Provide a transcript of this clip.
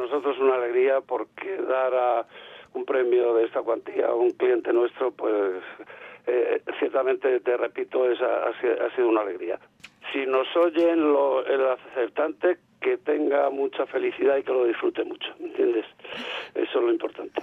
nosotros una alegría porque dar a un premio de esta cuantía a un cliente nuestro, pues eh, ciertamente, te repito, es, ha, ha sido una alegría. Si nos oyen lo, el acertante, que tenga mucha felicidad y que lo disfrute mucho, ¿entiendes? Eso es lo importante.